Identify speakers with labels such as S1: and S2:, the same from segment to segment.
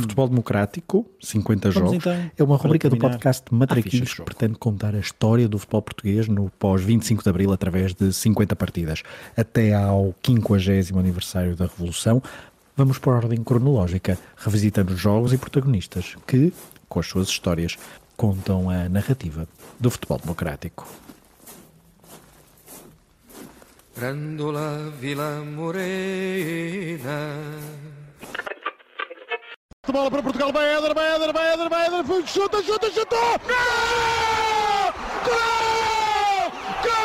S1: Futebol Democrático, 50
S2: Vamos
S1: jogos,
S2: então,
S1: é uma rubrica do
S2: terminar,
S1: podcast
S2: à ficha
S1: Matraquilhos
S2: de
S1: que pretende contar a história do futebol português no pós-25 de Abril através de 50 partidas. Até ao 50 aniversário da Revolução, vamos por ordem cronológica, revisitando os jogos e protagonistas que, com as suas histórias, contam a narrativa do futebol democrático.
S3: Grândola Vila Morena
S4: De bola para Portugal, vai Éder, vai Éder, vai Éder, vai Éder, foi, chuta, chuta, chutou! Gol! Gol! Gol!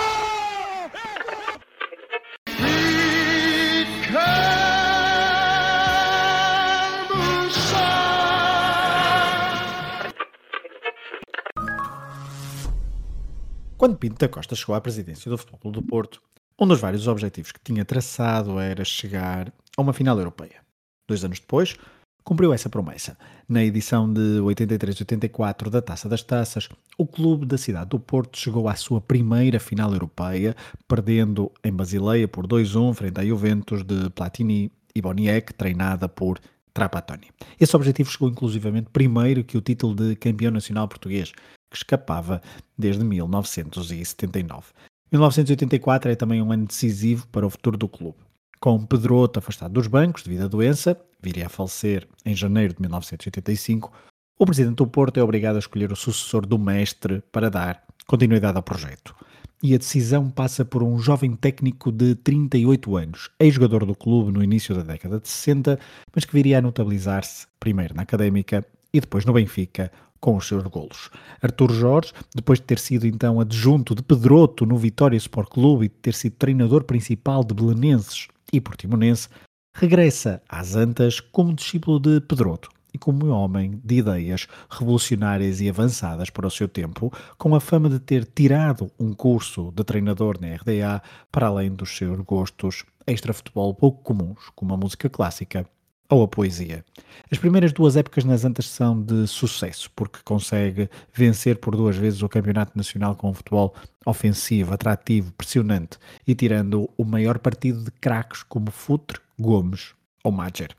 S1: Quando Pinto da Costa chegou à presidência do Futebol do Porto, um dos vários objetivos que tinha traçado era chegar a uma final europeia. Dois anos depois, cumpriu essa promessa. Na edição de 83-84 da Taça das Taças, o clube da cidade do Porto chegou à sua primeira final europeia, perdendo em Basileia por 2-1 frente à Juventus de Platini e Boniek, treinada por Trapattoni. Esse objetivo chegou inclusivamente primeiro que o título de campeão nacional português, que escapava desde 1979. 1984 é também um ano decisivo para o futuro do clube. Com Pedroto afastado dos bancos devido à doença, viria a falecer em janeiro de 1985, o presidente do Porto é obrigado a escolher o sucessor do mestre para dar continuidade ao projeto. E a decisão passa por um jovem técnico de 38 anos, ex-jogador do clube no início da década de 60, mas que viria a notabilizar-se primeiro na Académica e depois no Benfica com os seus golos. Artur Jorge, depois de ter sido então adjunto de Pedroto no Vitória Sport Clube e de ter sido treinador principal de Belenenses e Portimonense, regressa às Antas como discípulo de Pedroto e como um homem de ideias revolucionárias e avançadas para o seu tempo, com a fama de ter tirado um curso de treinador na RDA para além dos seus gostos extra-futebol pouco comuns, como a música clássica ou a poesia. As primeiras duas épocas nas Antas são de sucesso, porque consegue vencer por duas vezes o Campeonato Nacional com um futebol ofensivo, atrativo, pressionante e tirando o maior partido de craques como Futre, Gomes ou Mager.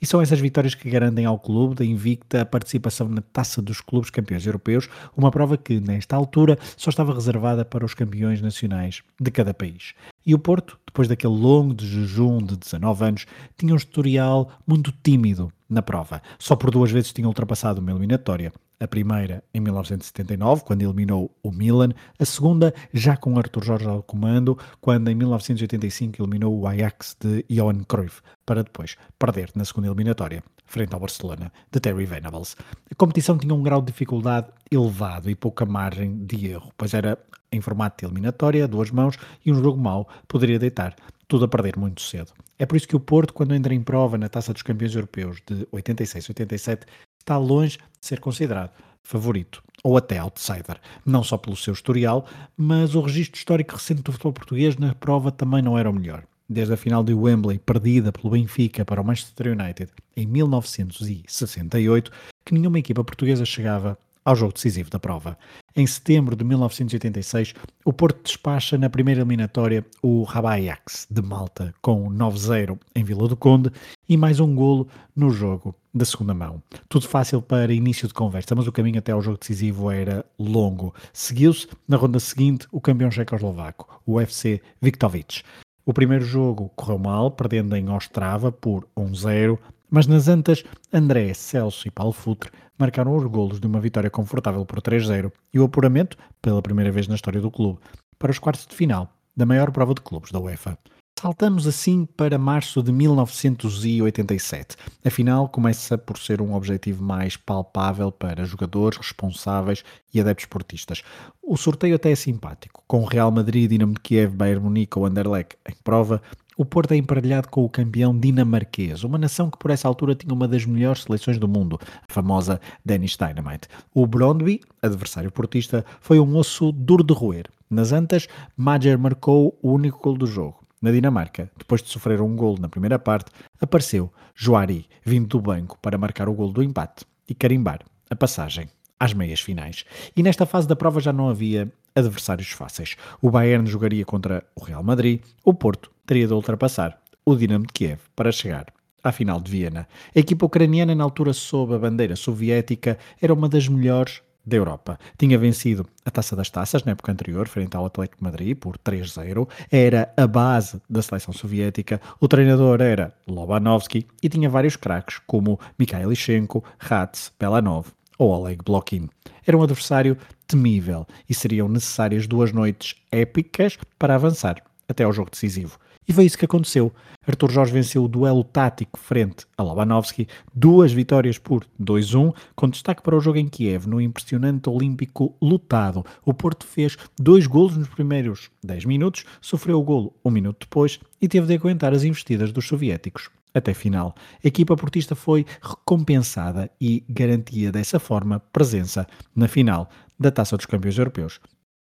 S1: E são essas vitórias que garantem ao clube da invicta a participação na Taça dos Clubes Campeões Europeus, uma prova que, nesta altura, só estava reservada para os campeões nacionais de cada país. E o Porto, depois daquele longo de jejum de 19 anos, tinha um historial muito tímido na prova. Só por duas vezes tinha ultrapassado uma eliminatória. A primeira em 1979, quando eliminou o Milan. A segunda, já com Arthur Jorge ao comando, quando em 1985 eliminou o Ajax de Johan Cruyff, para depois perder na segunda eliminatória, frente ao Barcelona, de Terry Venables. A competição tinha um grau de dificuldade elevado e pouca margem de erro, pois era em formato de eliminatória, duas mãos, e um jogo mau poderia deitar tudo a perder muito cedo. É por isso que o Porto, quando entra em prova na Taça dos Campeões Europeus de 86-87, está longe de ser considerado favorito ou até outsider, não só pelo seu historial, mas o registro histórico recente do futebol português na prova também não era o melhor. Desde a final de Wembley, perdida pelo Benfica para o Manchester United em 1968, que nenhuma equipa portuguesa chegava ao jogo decisivo da prova. Em setembro de 1986, o Porto despacha na primeira eliminatória o Rabayax de Malta com 9-0 em Vila do Conde e mais um golo no jogo da segunda mão. Tudo fácil para início de conversa, mas o caminho até ao jogo decisivo era longo. Seguiu-se na ronda seguinte o campeão checoslovaco, o UFC Viktovic. O primeiro jogo correu mal, perdendo em Ostrava por 1-0, mas nas Antas, André, Celso e Paulo Futre marcaram os golos de uma vitória confortável por 3-0 e o apuramento, pela primeira vez na história do clube, para os quartos de final da maior prova de clubes da UEFA. Saltamos assim para março de 1987. A final começa por ser um objetivo mais palpável para jogadores, responsáveis e adeptos esportistas. O sorteio até é simpático, com Real Madrid, Dinamo de Kiev, Bayern Munique ou Anderlecht em prova, o Porto é emparelhado com o campeão dinamarquês, uma nação que por essa altura tinha uma das melhores seleções do mundo, a famosa Danish Dynamite. O Brondby, adversário portista, foi um osso duro de roer. Nas Antas, Mager marcou o único gol do jogo. Na Dinamarca, depois de sofrer um gol na primeira parte, apareceu Joari, vindo do banco para marcar o gol do empate e carimbar a passagem às meias finais. E nesta fase da prova já não havia adversários fáceis. O Bayern jogaria contra o Real Madrid, o Porto teria de ultrapassar o Dinamo de Kiev para chegar à final de Viena. A equipa ucraniana, na altura sob a bandeira soviética, era uma das melhores da Europa. Tinha vencido a Taça das Taças na época anterior, frente ao Atlético Madrid, por 3-0. Era a base da seleção soviética. O treinador era Lobanovsky e tinha vários craques, como Mikhail Lichenko, Rats, Belanov ou Oleg Blokin. Era um adversário temível e seriam necessárias duas noites épicas para avançar até ao jogo decisivo. E foi isso que aconteceu. Arthur Jorge venceu o duelo tático frente a Lobanovski, duas vitórias por 2-1, com destaque para o jogo em Kiev, no impressionante Olímpico lutado. O Porto fez dois golos nos primeiros 10 minutos, sofreu o golo um minuto depois e teve de aguentar as investidas dos soviéticos. Até final, a equipa portista foi recompensada e garantia dessa forma presença na final da Taça dos Campeões Europeus,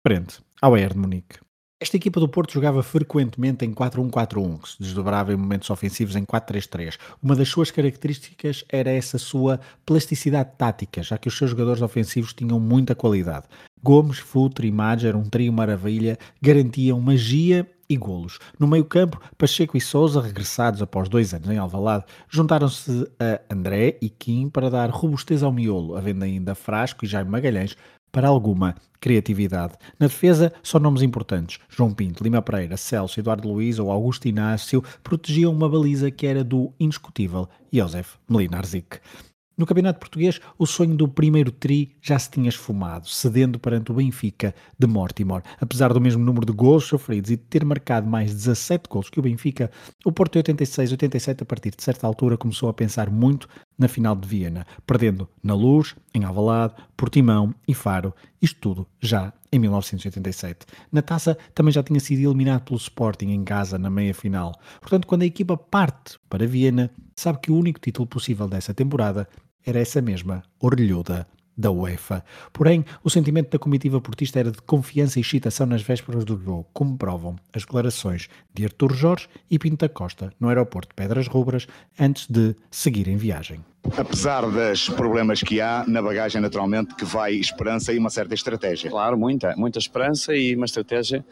S1: frente ao Bayern de Munique. Esta equipa do Porto jogava frequentemente em 4-1-4-1, que se desdobrava em momentos ofensivos em 4-3-3. Uma das suas características era essa sua plasticidade tática, já que os seus jogadores ofensivos tinham muita qualidade. Gomes, Futre e Madger, um trio maravilha, garantiam magia e golos. No meio-campo, Pacheco e Souza, regressados após dois anos em Alvalade, juntaram-se a André e Kim para dar robustez ao miolo, havendo ainda Frasco e Jaime Magalhães para alguma criatividade. Na defesa, só nomes importantes. João Pinto, Lima Pereira, Celso, Eduardo Luiz ou Augusto Inácio protegiam uma baliza que era do indiscutível Josef Mlinarzik. No Campeonato Português, o sonho do primeiro tri já se tinha esfumado, cedendo perante o Benfica de Mortimor. Apesar do mesmo número de gols sofridos e de ter marcado mais 17 gols que o Benfica, o Porto 86, 87 a partir de certa altura começou a pensar muito na final de Viena, perdendo na Luz, em Alvalade, Portimão e Faro, isto tudo já em 1987. Na taça também já tinha sido eliminado pelo Sporting em casa na meia-final. Portanto, quando a equipa parte para Viena, sabe que o único título possível dessa temporada era essa mesma orelhuda da UEFA. Porém, o sentimento da comitiva portista era de confiança e excitação nas vésperas do jogo, como provam as declarações de Artur Jorge e Pinta Costa no aeroporto de Pedras Rubras antes de seguir em viagem
S2: apesar dos problemas que há na bagagem, naturalmente, que vai esperança e uma certa estratégia.
S5: Claro, muita, muita esperança e uma estratégia,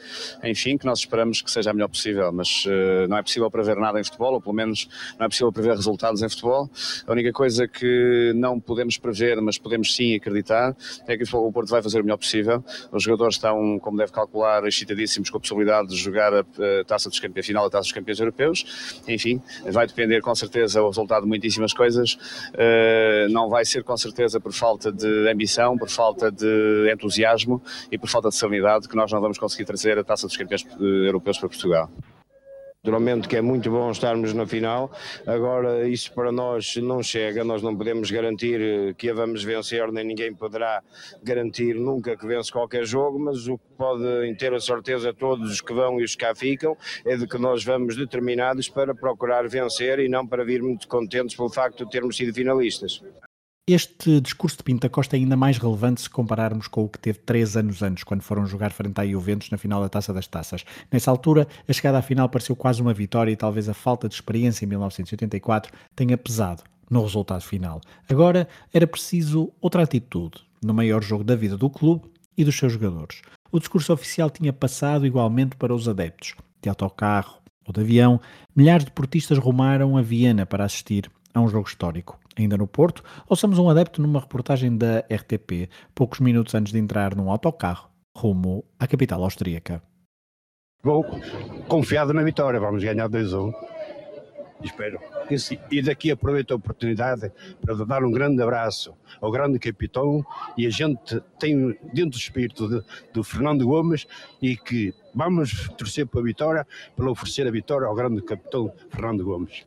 S5: enfim, que nós esperamos que seja a melhor possível, mas uh, não é possível prever nada em futebol, ou pelo menos não é possível prever resultados em futebol. A única coisa que não podemos prever, mas podemos sim acreditar, é que o Futebol Porto vai fazer o melhor possível. Os jogadores estão, como deve calcular, excitadíssimos com a possibilidade de jogar a, a Taça dos Campeões, a final da Taça dos Campeões Europeus. Enfim, vai depender com certeza o resultado de muitíssimas coisas não vai ser com certeza por falta de ambição, por falta de entusiasmo e por falta de serenidade que nós não vamos conseguir trazer a taça dos campeões eh, europeus para Portugal.
S6: Naturalmente que é muito bom estarmos na final, agora isso para nós não chega, nós não podemos garantir que a vamos vencer, nem ninguém poderá garantir nunca que vence qualquer jogo, mas o que podem ter a certeza todos os que vão e os que cá ficam é de que nós vamos determinados para procurar vencer e não para vir muito contentes pelo facto de termos sido finalistas.
S1: Este discurso de Pinta Costa é ainda mais relevante se compararmos com o que teve três anos antes, quando foram jogar frente à Juventus na final da Taça das Taças. Nessa altura, a chegada à final pareceu quase uma vitória e talvez a falta de experiência em 1984 tenha pesado no resultado final. Agora era preciso outra atitude no maior jogo da vida do clube e dos seus jogadores. O discurso oficial tinha passado igualmente para os adeptos. De autocarro ou de avião, milhares de portistas rumaram a Viena para assistir a um jogo histórico ainda no Porto, ouçamos um adepto numa reportagem da RTP, poucos minutos antes de entrar num autocarro, rumo à capital austríaca.
S7: Vou confiado na vitória, vamos ganhar 2-1. Espero. E daqui aproveito a oportunidade para dar um grande abraço ao grande capitão e a gente tem dentro do espírito do Fernando Gomes e que vamos torcer para a vitória, para oferecer a vitória ao grande capitão Fernando Gomes.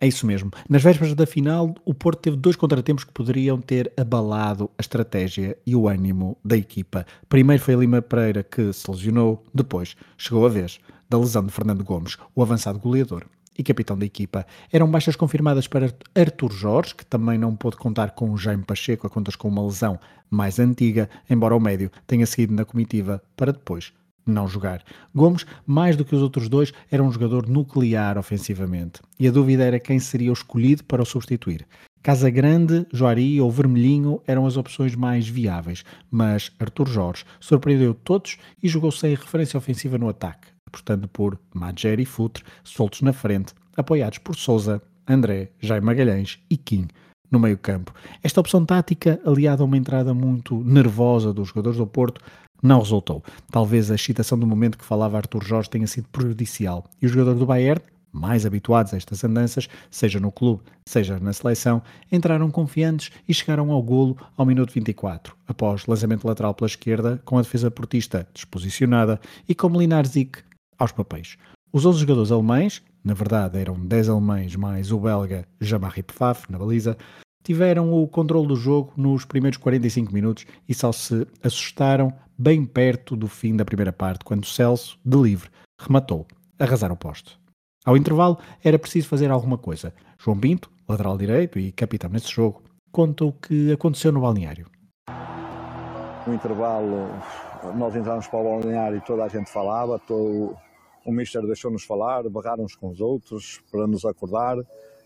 S1: É isso mesmo. Nas vésperas da final, o Porto teve dois contratempos que poderiam ter abalado a estratégia e o ânimo da equipa. Primeiro foi a Lima Pereira que se lesionou, depois chegou a vez da lesão de Fernando Gomes, o avançado goleador e capitão da equipa. Eram baixas confirmadas para Artur Jorge, que também não pôde contar com Jaime Pacheco a contas com uma lesão mais antiga, embora o médio tenha seguido na comitiva para depois não jogar. Gomes, mais do que os outros dois, era um jogador nuclear ofensivamente. E a dúvida era quem seria o escolhido para o substituir. Casa Grande, Joari ou Vermelhinho eram as opções mais viáveis, mas Artur Jorge surpreendeu todos e jogou sem referência ofensiva no ataque, apostando por Madger e Futre, soltos na frente, apoiados por Souza, André, Jaime Magalhães e Kim no meio-campo. Esta opção tática, aliada a uma entrada muito nervosa dos jogadores do Porto, não resultou. Talvez a excitação do momento que falava Arthur Jorge tenha sido prejudicial e o jogador do Bayern, mais habituados a estas andanças, seja no clube, seja na seleção, entraram confiantes e chegaram ao golo ao minuto 24, após lançamento lateral pela esquerda, com a defesa portista desposicionada e com Melinar Zic aos papéis. Os 11 jogadores alemães, na verdade eram 10 alemães mais o belga Jamari Pfaff na baliza, tiveram o controle do jogo nos primeiros 45 minutos e só se assustaram bem perto do fim da primeira parte, quando Celso, de livre, rematou, arrasar o posto. Ao intervalo, era preciso fazer alguma coisa. João Pinto, lateral direito e capitão nesse jogo, conta o que aconteceu no balneário.
S8: No intervalo, nós entramos para o balneário e toda a gente falava, todo, o Mister deixou-nos falar, barrar uns com os outros para nos acordar.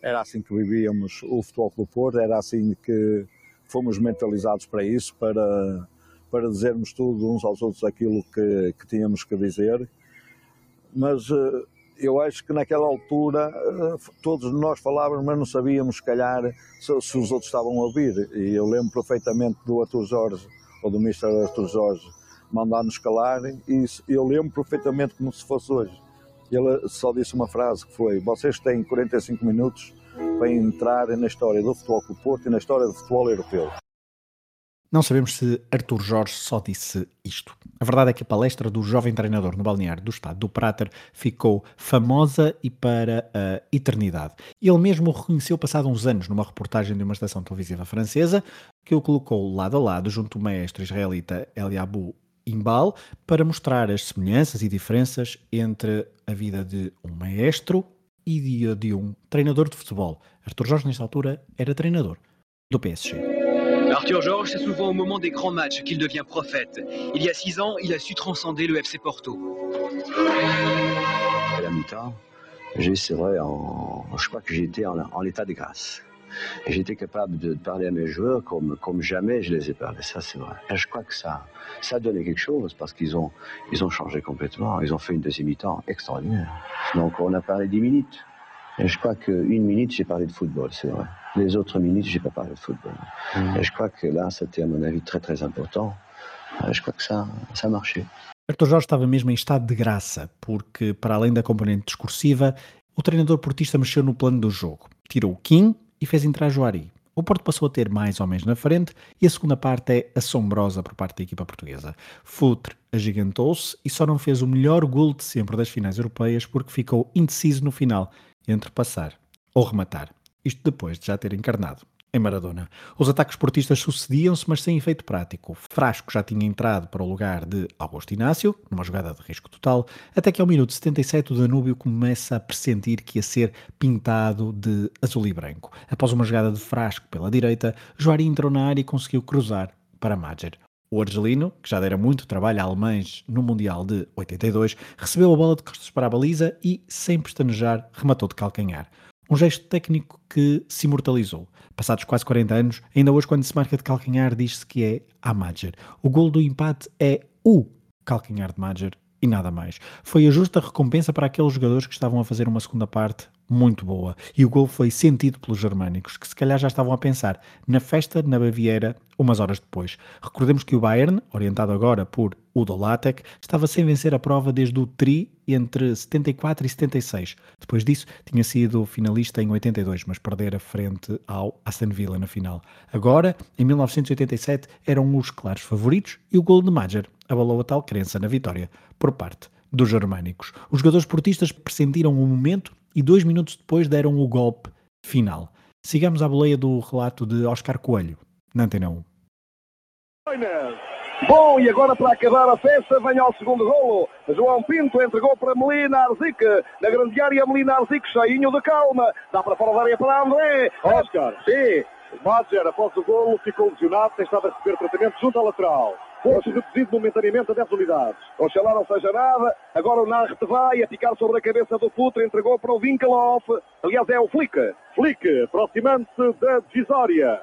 S8: Era assim que vivíamos o Futebol Clube Porto, era assim que fomos mentalizados para isso, para, para dizermos tudo uns aos outros aquilo que, que tínhamos que dizer. Mas eh, eu acho que naquela altura eh, todos nós falávamos, mas não sabíamos, se calhar, se, se os outros estavam a ouvir. E eu lembro perfeitamente do Arthur Jorge, ou do Mister Arthur Jorge, mandar-nos calar, e eu lembro perfeitamente como se fosse hoje. Ele só disse uma frase que foi: Vocês têm 45 minutos para entrar na história do futebol com o Porto e na história do futebol europeu.
S1: Não sabemos se Artur Jorge só disse isto. A verdade é que a palestra do jovem treinador no balneário do estado do Prater ficou famosa e para a eternidade. Ele mesmo reconheceu passado uns anos numa reportagem de uma estação televisiva francesa que o colocou lado a lado junto ao maestro israelita Eliabu Imbal para mostrar as semelhanças e diferenças entre a vida de um maestro e de, de um treinador de futebol. Artur Jorge, nesta altura, era treinador do PSG.
S9: Arthur Georges, c'est souvent au moment des grands matchs qu'il devient prophète. Il y a six ans, il a su transcender le FC Porto.
S10: À la mi-temps, c'est vrai, en, je crois que j'étais en, état de grâce. J'étais capable de parler à mes joueurs comme, jamais je les ai parlé, ça c'est vrai. Et je crois que ça, ça donné quelque chose parce qu'ils ont, ils ont changé complètement. Ils ont fait une deuxième mi-temps extraordinaire. Donc on a parlé dix minutes. Je crois qu'une minute, j'ai parlé de football, c'est vrai. Les autres minutes, j'ai pas parlé de football. Mmh. Et je crois que là, c'était à mon avis très très important. Je crois que ça, ça a marché.
S1: Arthur Jorge estava mesmo em estado de graça, porque, para além da componente discursiva, o treinador portista mexeu no plano do jogo. Tirou o Kim e fez entrar Joari. O Porto passou a ter mais homens na frente e a segunda parte é assombrosa por parte da equipa portuguesa. Futre agigantou-se e só não fez o melhor gol de sempre das finais europeias porque ficou indeciso no final entre passar ou rematar. Isto depois de já ter encarnado em Maradona. Os ataques portistas sucediam-se, mas sem efeito prático. Frasco já tinha entrado para o lugar de Augusto Inácio, numa jogada de risco total, até que ao minuto 77 o Danúbio começa a pressentir que ia ser pintado de azul e branco. Após uma jogada de Frasco pela direita, Joari entrou na área e conseguiu cruzar para Madger. O argelino, que já dera muito trabalho a alemães no Mundial de 82, recebeu a bola de costas para a baliza e, sem pestanejar, rematou de calcanhar. Um gesto técnico que se imortalizou. Passados quase 40 anos, ainda hoje, quando se marca de calcanhar, diz-se que é a Madger. O gol do empate é o calcanhar de Madger e nada mais. Foi a justa recompensa para aqueles jogadores que estavam a fazer uma segunda parte muito boa. E o gol foi sentido pelos germânicos, que se calhar já estavam a pensar na festa na Baviera umas horas depois. Recordemos que o Bayern, orientado agora por Udo Lattek, estava sem vencer a prova desde o tri entre 74 e 76. Depois disso, tinha sido finalista em 82, mas perdera frente ao Aston Villa na final. Agora, em 1987, eram os claros favoritos e o gol de Major abalou a tal crença na vitória por parte dos germânicos. Os jogadores portistas pressentiram o momento e dois minutos depois deram o golpe final. Sigamos à boleia do relato de Oscar Coelho, na Antena 1.
S11: Bom, e agora para acabar a festa, vem ao segundo golo. João Pinto entregou para Melina Arzic. Na grande área, Melina Arzic, cheinho de calma. Dá para fora da área para André.
S12: Oscar.
S11: Sim.
S12: Madger, após o golo, ficou lesionado, tem estado a receber tratamento junto à lateral. Fosse reduzido momentaneamente a 10 unidades.
S11: Oxalá não seja nada. Agora o Nart vai a picar sobre a cabeça do Putre, entregou para o Winkelhoff. Aliás, é o Flick.
S12: Flick, aproximando-se da divisória.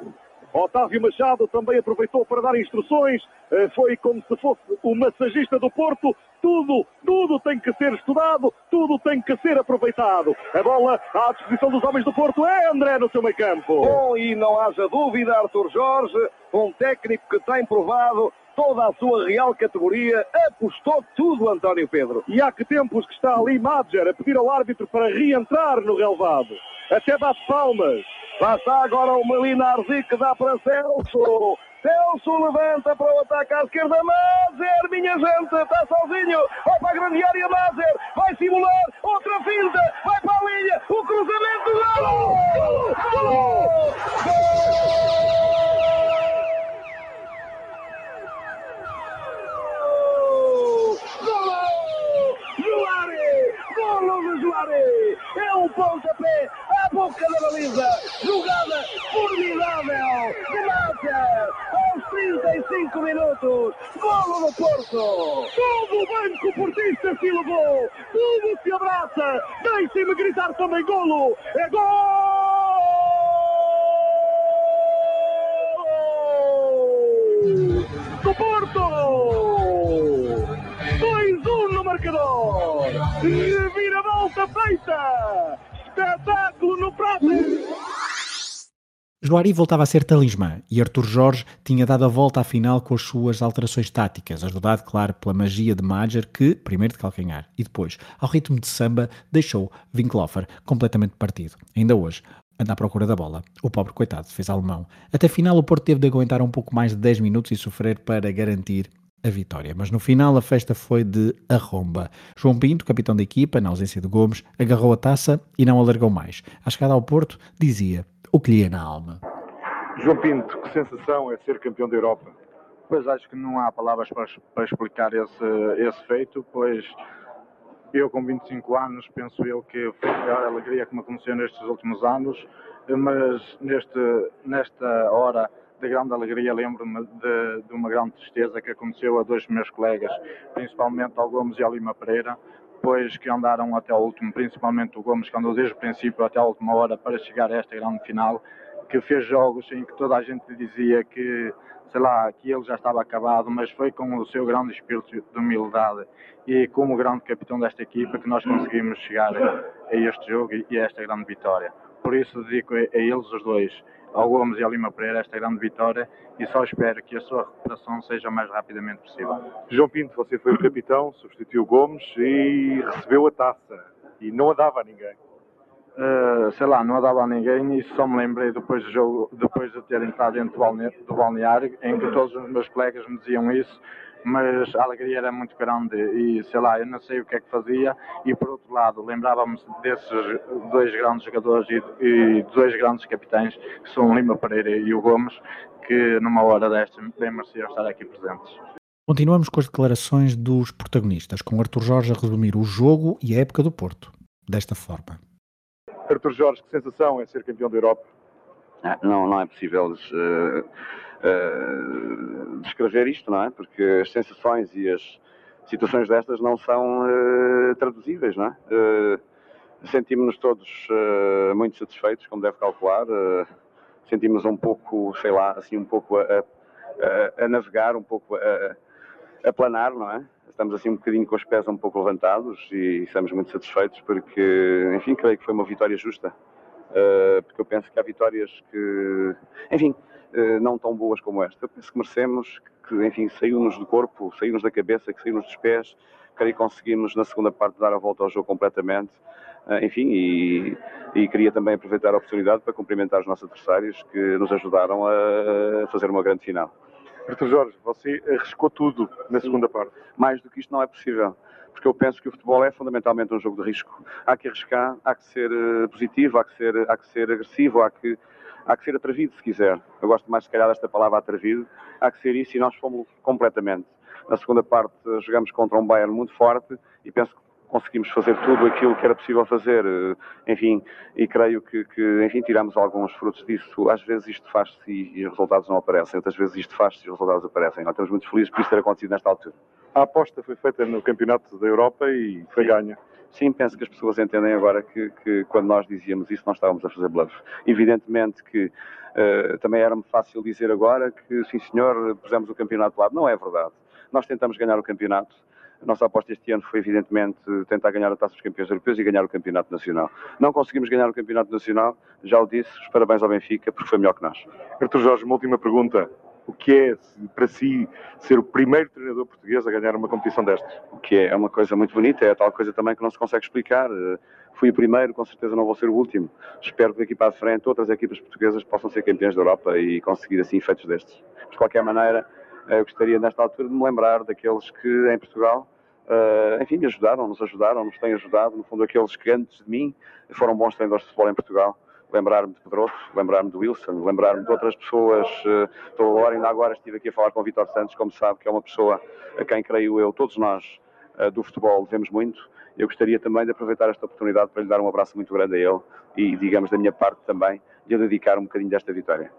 S12: Otávio Machado também aproveitou para dar instruções. Eh, Foi como se fosse o massagista do Porto. Tudo, tudo tem que ser estudado, tudo tem que ser aproveitado. A bola à disposição dos homens do Porto é André no seu meio campo.
S11: Bom, e não haja dúvida, Arthur Jorge, um técnico que tem provado toda a sua real categoria, apostou tudo António Pedro.
S12: E há que tempos que está ali Madger a pedir ao árbitro para reentrar no relevado. Até bate palmas.
S11: Lá está agora o Melina Arzi que dá para Celso. Celso levanta para o ataque à esquerda. Mazer, minha gente, está sozinho. Vai para a grande área, Mazer. Vai simular. Outra finta. Vai para a linha. O cruzamento. Gol! Gol! Golo! Joare! É um pontapé à boca da baliza. Jogada formidável de Máter aos 35 minutos. Golo do Porto!
S12: Todo o banco portista se levou. Tudo se abraça. Deixem-me gritar também golo. É gol! Do Porto! 2-1 no marcador. Feita. Espetáculo no prato.
S1: Joari voltava a ser talismã e Arthur Jorge tinha dado a volta à final com as suas alterações táticas, ajudado, claro, pela magia de Major, que, primeiro de calcanhar e depois, ao ritmo de samba, deixou Winklofer completamente partido. Ainda hoje, anda à procura da bola. O pobre coitado fez alemão. Até final, o Porto teve de aguentar um pouco mais de 10 minutos e sofrer para garantir a vitória. Mas no final a festa foi de arromba. João Pinto, capitão da equipa, na ausência de Gomes, agarrou a taça e não alargou mais. À chegada ao Porto, dizia o que lhe ia na alma.
S13: João Pinto, que sensação é ser campeão da Europa?
S14: Pois acho que não há palavras para, para explicar esse, esse feito, pois eu com 25 anos penso eu que foi a maior alegria que me aconteceu nestes últimos anos, mas neste, nesta hora de grande alegria lembro-me de, de, uma grande tristeza que aconteceu a dois meus colegas, principalmente ao Gomes e ao Lima Pereira, pois que andaram até o último, principalmente o Gomes que andou desde o princípio até a última hora para chegar a esta grande final, que fez jogos em que toda a gente dizia que, sei lá, que ele já estava acabado, mas foi com o seu grande espírito de humildade e como grande capitão desta equipa que nós conseguimos chegar a, este jogo e a esta grande vitória. Por isso dedico a eles os dois ao Gomes e ao Lima Pereira esta grande vitória e só espero que a sua recuperação seja o mais rapidamente possível.
S13: João Pinto, você foi o capitão, substituiu Gomes e recebeu a taça e não a dava a ninguém.
S14: Uh, sei lá, não a dava a ninguém e só me lembrei depois do jogo, depois de ter entrado dentro do balneário, em que todos os meus colegas me diziam isso, mas a alegria era muito grande e sei lá, eu não sei o que é que fazia e por outro lado lembrava-me desses dois grandes jogadores e, e, dois grandes capitães que são o Lima Pereira e o Gomes que numa hora desta bem mereciam estar aqui presentes.
S1: Continuamos com as declarações dos protagonistas, com Arthur Jorge a resumir o jogo e a época do Porto, desta forma.
S13: Arthur Jorge, que sensação é ser campeão da Europa?
S15: Ah, não, não é possível uh, uh, descrever isto, não é? Porque as sensações e as situações destas não são uh, traduzíveis, não é? Sentimos-nos todos muito satisfeitos, como deve calcular. Sentimos um pouco, sei lá, assim, um pouco a, a, a navegar, um pouco a, a planar, não é? estamos assim um bocadinho com os pés um pouco levantados e estamos muito satisfeitos porque, enfim, creio que foi uma vitória justa. Uh, porque eu penso que há vitórias que, enfim, uh, não tão boas como esta. Eu penso que merecemos, que, enfim, saiu-nos do corpo, saiu-nos da cabeça, que saiu-nos dos pés. Creio que conseguimos na segunda parte dar a volta ao jogo completamente. Uh, enfim, e, e, queria também aproveitar a oportunidade para cumprimentar os nossos adversários que nos ajudaram a fazer uma grande final.
S13: Arthur Jorge, você arriscou tudo na segunda parte.
S15: Mais do que isto não é possível, porque eu penso que o futebol é fundamentalmente um jogo de risco. Há que arriscar, há que ser uh, positivo, há que ser, há que ser agressivo, há que, há que ser atrevido, se quiser. Eu gosto mais, se calhar, desta palavra atrevido. Há que ser isso e nós fomos completamente. Na segunda parte, jogamos contra um Bayern muito forte e penso que conseguimos fazer tudo aquilo que era possível fazer, enfim, e creio que, que enfim, tiramos alguns frutos disso. Às vezes isto faz-se e, os resultados não aparecem, outras vezes isto faz-se e os resultados aparecem. Nós estamos muito felizes por isso ter acontecido nesta altura.
S13: A aposta foi feita no Campeonato da Europa e foi
S15: Sim.
S13: ganha.
S15: Sim, penso que as pessoas entendem agora que, que quando nós dizíamos isso, nós estávamos a fazer bluff. Evidentemente que uh, também era-me fácil dizer agora que, sim senhor, pusemos o campeonato de lado. Não é verdade. Nós tentamos ganhar o campeonato. A nossa aposta este ano foi, evidentemente, tentar ganhar a Taça dos Campeões Europeus e ganhar o Campeonato Nacional. Não conseguimos ganhar o Campeonato Nacional, já o disse, os parabéns ao Benfica, porque foi melhor que nós.
S13: Artur Jorge, uma última pergunta o que é para si ser o primeiro treinador português a ganhar uma competição destas?
S15: O que é, é uma coisa muito bonita, é tal coisa também que não se consegue explicar. Eh, fui o primeiro, com certeza não vou ser o último. Espero que daqui para a frente outras equipas portuguesas possam ser campeãs da Europa e conseguir assim feitos destes. De qualquer maneira, eh, eu gostaria nesta altura de me lembrar daqueles que em Portugal Uh, enfim, ajudaram, nos ajudaram, nos têm ajudado. No fundo, aqueles que antes de mim foram bons treinadores de futebol em Portugal lembrar-me de Pedroso, lembrar-me de Wilson, lembrar-me de outras pessoas. Eh, estou agora, ainda agora estive aqui a falar com o Vitor Santos, como sabe, que é uma pessoa a quem creio eu, todos nós eh, do futebol devemos muito. Eu gostaria também de aproveitar esta oportunidade para lhe dar um abraço muito grande a ele e, digamos, da minha parte também, de eu dedicar um bocadinho desta vitória.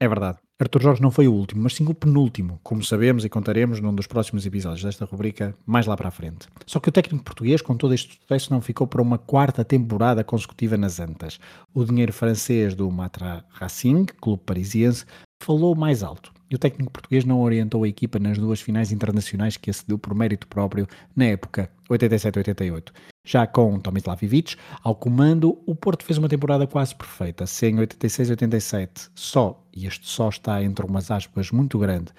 S1: É verdade. Arthur Jorge não foi o último, mas sim o penúltimo, como sabemos e contaremos num dos próximos episódios desta rubrica mais lá para a frente. Só que o técnico português, com todo este sucesso, não ficou para uma quarta temporada consecutiva nas Antas. O dinheiro francês do Matra Racing, clube parisiense, falou mais alto e o técnico português não orientou a equipa nas duas finais internacionais que acedeu por mérito próprio na época 87-88. Já com Tomislav Ivic ao comando, o Porto fez uma temporada quase perfeita, sem 86-87 só, e este só está entre umas aspas muito grande,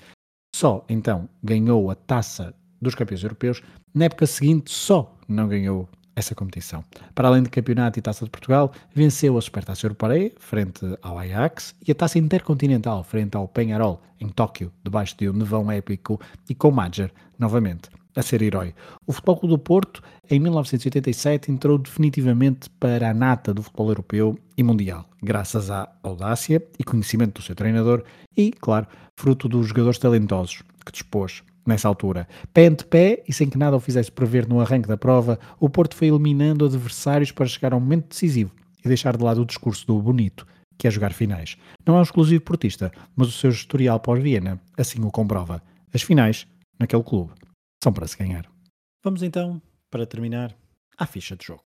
S1: só então ganhou a taça dos campeões europeus, na época seguinte só não ganhou essa competição. Para além de campeonato e taça de Portugal, venceu a Supertaça Europeia frente ao Ajax e a taça intercontinental frente ao Penharol em Tóquio, debaixo de um nevão épico e com Major novamente a ser herói. O Futebol Clube do Porto, em 1987, entrou definitivamente para a nata do futebol europeu e mundial, graças à audácia e conhecimento do seu treinador e, claro, fruto dos jogadores talentosos que dispôs nessa altura. Pé ante pé e sem que nada o fizesse prever no arranque da prova, o Porto foi eliminando adversários para chegar ao momento decisivo e deixar de lado o discurso do bonito, que é jogar finais. Não é um exclusivo portista, mas o seu historial pós-Viena assim o comprova. As finais, naquele clube, são para se ganhar. Vamos então, para terminar, à ficha de jogo.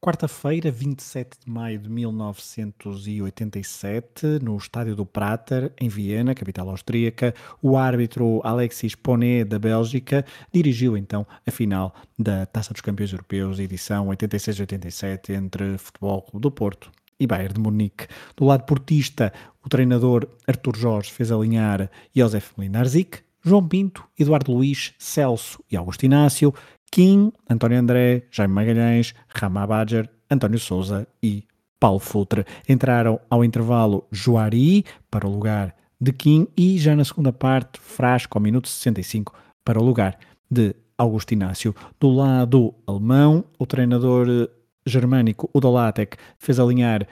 S1: Quarta-feira, 27 de maio de 1987, no estádio do Prater, em Viena, capital austríaca, o árbitro Alexis Ponet, da Bélgica, dirigiu então a final da Taça dos Campeões Europeus, edição 86-87, entre Futebol Clube do Porto e Bayern de Munique. Do lado portista, o treinador Artur Jorge fez alinhar Josef Mlinarzik, João Pinto, Eduardo Luiz, Celso e Augusto Inácio, Kim, António André, Jaime Magalhães, Rama Badger, António Souza e Paulo Futre. Entraram ao intervalo Joari para o lugar de Kim e já na segunda parte Frasco ao minuto 65 para o lugar de Augusto Inácio. Do lado alemão, o treinador eh, germânico Udolatek fez alinhar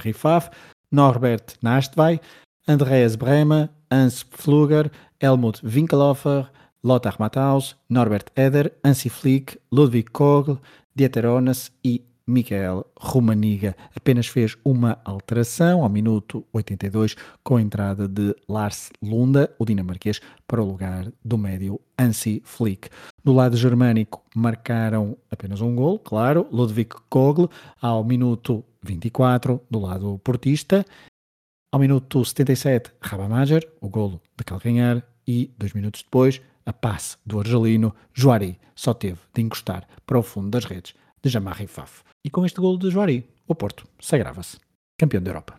S1: Rifaf, Norbert Nastvay, Andreas Brema, Hans Pfluger, Helmut Winkelhofer, Lothar Matthaus, Norbert Eder, Ansi Flick, Ludwig Kogl, Dieter Onas e Michael Romaniga. Apenas fez uma alteração ao minuto 82 com a entrada de Lars Lunda, o dinamarquês, para o lugar do médio Ansi Flick. Do lado germânico marcaram apenas um gol, claro, Ludwig Kogl ao minuto 24, do lado portista. Ao minuto 77, Rabamager, o golo de calcanhar, e dois minutos depois, a passe do argelino, Juari só teve de encostar para o fundo das redes de Jamarri Faf. E com este golo de Juari, o Porto sagrava-se campeão da Europa.